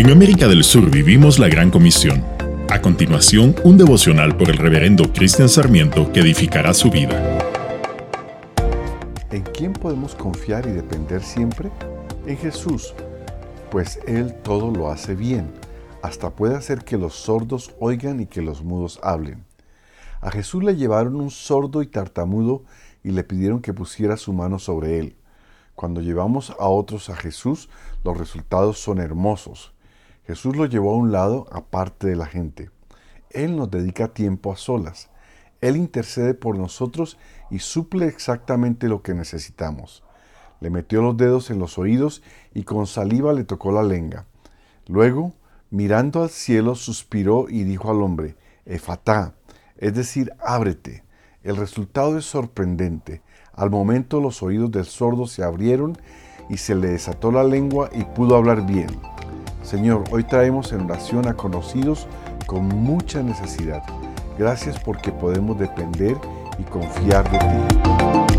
En América del Sur vivimos la Gran Comisión. A continuación, un devocional por el reverendo Cristian Sarmiento que edificará su vida. ¿En quién podemos confiar y depender siempre? En Jesús, pues Él todo lo hace bien, hasta puede hacer que los sordos oigan y que los mudos hablen. A Jesús le llevaron un sordo y tartamudo y le pidieron que pusiera su mano sobre él. Cuando llevamos a otros a Jesús, los resultados son hermosos. Jesús lo llevó a un lado aparte de la gente. Él nos dedica tiempo a solas. Él intercede por nosotros y suple exactamente lo que necesitamos. Le metió los dedos en los oídos y con saliva le tocó la lengua. Luego, mirando al cielo, suspiró y dijo al hombre, Efatá, es decir, ábrete. El resultado es sorprendente. Al momento los oídos del sordo se abrieron y se le desató la lengua y pudo hablar bien. Señor, hoy traemos en oración a conocidos con mucha necesidad. Gracias porque podemos depender y confiar de ti.